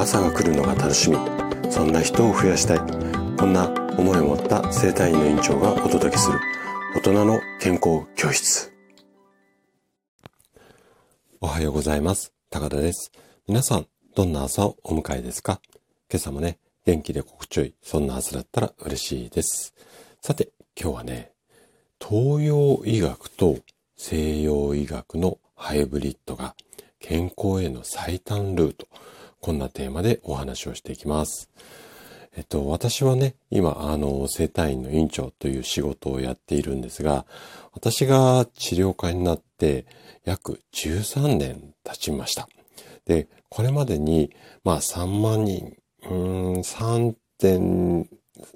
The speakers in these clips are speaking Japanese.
朝が来るのが楽しみ。そんな人を増やしたい。こんな思いを持った生体院の院長がお届けする。大人の健康教室。おはようございます。高田です。皆さんどんな朝をお迎えですか？今朝もね元気で心地よいそんな朝だったら嬉しいです。さて今日はね東洋医学と西洋医学のハイブリッドが健康への最短ルート。こんなテーマでお話をしていきます。えっと、私はね、今、あの、生体院の院長という仕事をやっているんですが、私が治療家になって約13年経ちました。で、これまでに、まあ3万人、うーん、3点、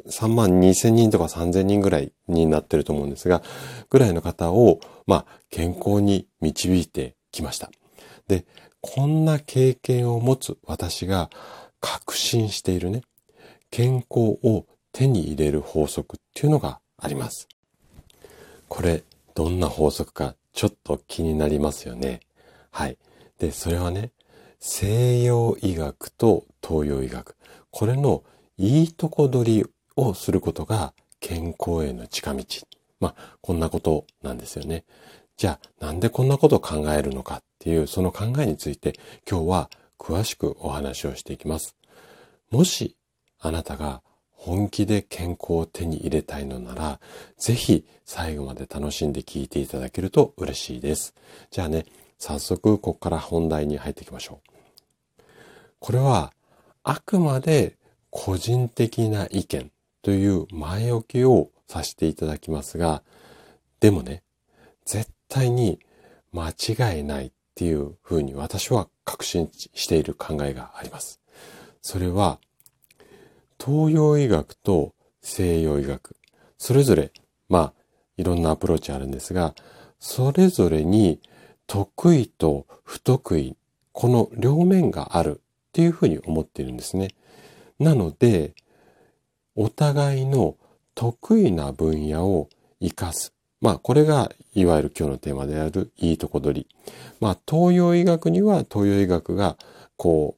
3万2千人とか3千人ぐらいになってると思うんですが、ぐらいの方を、まあ、健康に導いてきました。で、こんな経験を持つ私が確信しているね、健康を手に入れる法則っていうのがあります。これ、どんな法則かちょっと気になりますよね。はい。で、それはね、西洋医学と東洋医学。これのいいとこ取りをすることが健康への近道。まあ、こんなことなんですよね。じゃあ、なんでこんなことを考えるのかていう、その考えについて今日は詳しくお話をしていきます。もし、あなたが本気で健康を手に入れたいのなら、ぜひ最後まで楽しんで聞いていただけると嬉しいです。じゃあね、早速ここから本題に入っていきましょう。これはあくまで個人的な意見という前置きをさせていただきますが、でもね、絶対に間違いないっっていうふうに私は確信している考えがあります。それは、東洋医学と西洋医学、それぞれ、まあ、いろんなアプローチあるんですが、それぞれに得意と不得意、この両面があるっていうふうに思っているんですね。なので、お互いの得意な分野を活かす。まあ、これが、いわゆる今日のテーマである、いいとこ取り。まあ、東洋医学には東洋医学が、こ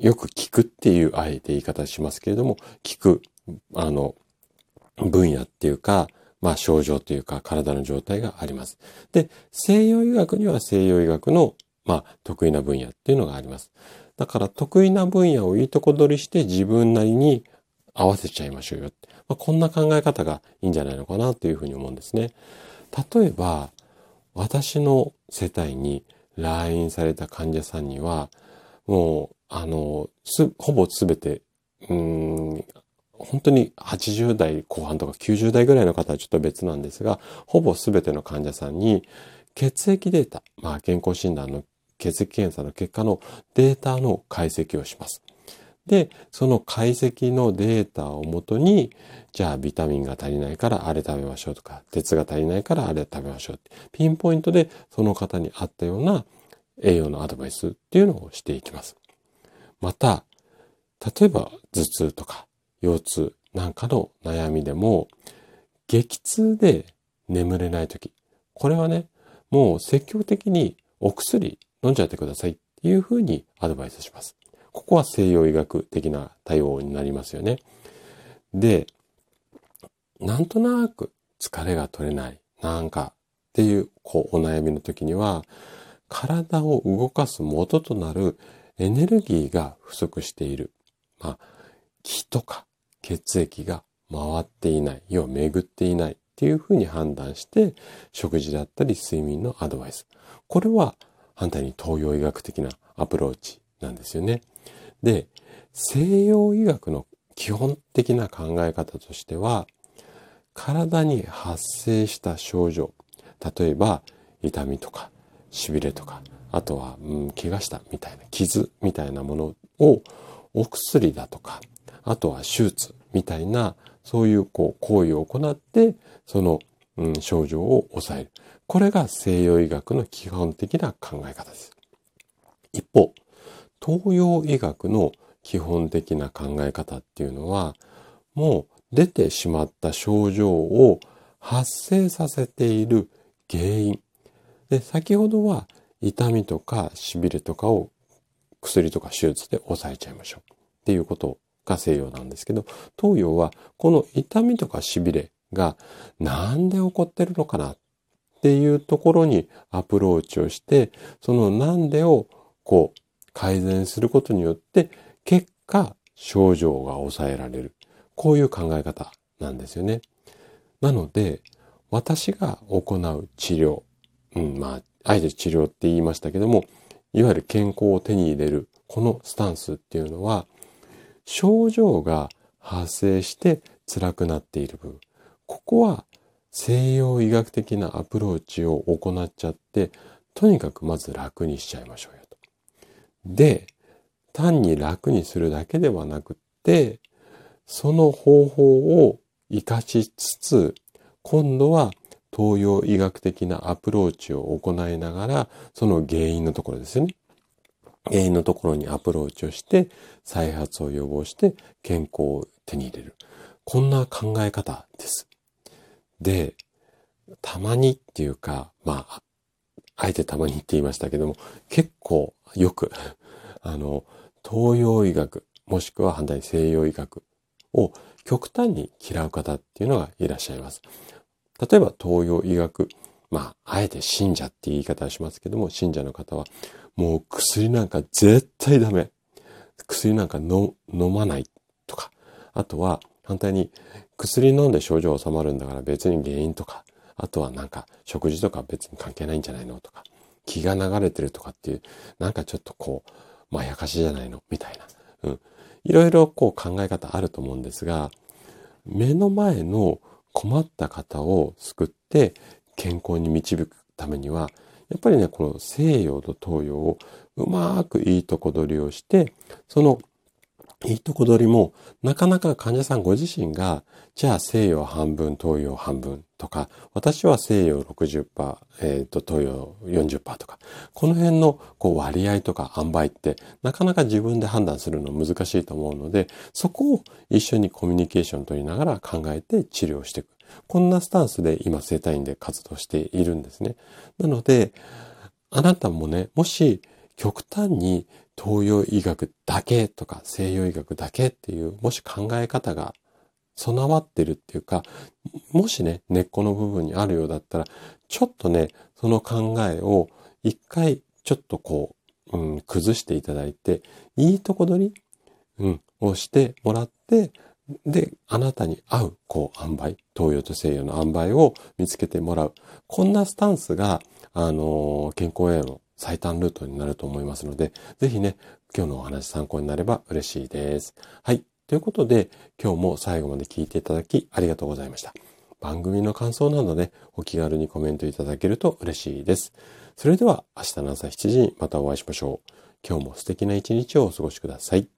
う、よく聞くっていう、あえて言い方しますけれども、聞く、あの、分野っていうか、まあ、症状というか、体の状態があります。で、西洋医学には西洋医学の、まあ、得意な分野っていうのがあります。だから、得意な分野をいいとこ取りして自分なりに合わせちゃいましょうよ。まあ、こんな考え方がいいんじゃないのかなというふうに思うんですね。例えば、私の世帯に来院された患者さんには、もう、あの、す、ほぼすべて、うん、本当に80代後半とか90代ぐらいの方はちょっと別なんですが、ほぼすべての患者さんに血液データ、まあ健康診断の血液検査の結果のデータの解析をします。で、その解析のデータをもとに、じゃあビタミンが足りないからあれ食べましょうとか、鉄が足りないからあれ食べましょうって、ピンポイントでその方に合ったような栄養のアドバイスっていうのをしていきます。また、例えば頭痛とか腰痛なんかの悩みでも、激痛で眠れないとき、これはね、もう積極的にお薬飲んじゃってくださいっていうふうにアドバイスします。ここは西洋医学的な対応になりますよね。で、なんとなく疲れが取れない、なんかっていう、こう、お悩みの時には、体を動かす元となるエネルギーが不足している。まあ、気とか血液が回っていない、要は巡っていないっていうふうに判断して、食事だったり睡眠のアドバイス。これは反対に東洋医学的なアプローチなんですよね。で、西洋医学の基本的な考え方としては、体に発生した症状、例えば痛みとか痺れとか、あとは、うん、怪我したみたいな傷みたいなものをお薬だとか、あとは手術みたいなそういうこう行為を行ってその、うん、症状を抑える。これが西洋医学の基本的な考え方です。一方、東洋医学の基本的な考え方っていうのは、もう出てしまった症状を発生させている原因。で、先ほどは痛みとか痺れとかを薬とか手術で抑えちゃいましょう。っていうことが西洋なんですけど、東洋はこの痛みとか痺れがなんで起こってるのかなっていうところにアプローチをして、そのなんでをこう改善することによって結果症状が抑えられる。こういう考え方なんですよね。なので、私が行う治療、うん、まあ、あえて治療って言いましたけども、いわゆる健康を手に入れる、このスタンスっていうのは、症状が発生して辛くなっている部分。ここは西洋医学的なアプローチを行っちゃって、とにかくまず楽にしちゃいましょうよ。で、単に楽にするだけではなくって、その方法を活かしつつ、今度は東洋医学的なアプローチを行いながら、その原因のところですよね。原因のところにアプローチをして、再発を予防して健康を手に入れる。こんな考え方です。で、たまにっていうか、まあ、あえてたまにって言いましたけども、結構よく、あの、東洋医学、もしくは反対に西洋医学を極端に嫌う方っていうのがいらっしゃいます。例えば東洋医学、まあ、あえて信者って言い方をしますけども、信者の方は、もう薬なんか絶対ダメ。薬なんか飲まないとか。あとは、反対に薬飲んで症状収まるんだから別に原因とか、あとはなんか食事とか別に関係ないんじゃないのとか、気が流れてるとかっていう、なんかちょっとこう、まやかしじゃないの？みたいな。うん。いろいろこう考え方あると思うんですが、目の前の困った方を救って健康に導くためには、やっぱりね、この西洋と東洋をうまくいいとこ取りをして、そのいいとこ取りも、なかなか患者さんご自身が、じゃあ西洋半分、東洋半分とか、私は西洋60%、えっ、ー、と、東洋40%とか、この辺のこう割合とか塩梅って、なかなか自分で判断するの難しいと思うので、そこを一緒にコミュニケーション取りながら考えて治療していく。こんなスタンスで今生体院で活動しているんですね。なので、あなたもね、もし極端に東洋医学だけとか西洋医学だけっていう、もし考え方が備わってるっていうか、もしね、根っこの部分にあるようだったら、ちょっとね、その考えを一回ちょっとこう、うん、崩していただいて、いいとこ取り、うん、をしてもらって、で、あなたに合う、こう、塩梅、東洋と西洋の塩梅を見つけてもらう。こんなスタンスが、あのー、健康への最短ルートになると思いますので、ぜひね、今日のお話参考になれば嬉しいです。はい。ということで、今日も最後まで聞いていただきありがとうございました。番組の感想などね、お気軽にコメントいただけると嬉しいです。それでは明日の朝7時にまたお会いしましょう。今日も素敵な一日をお過ごしください。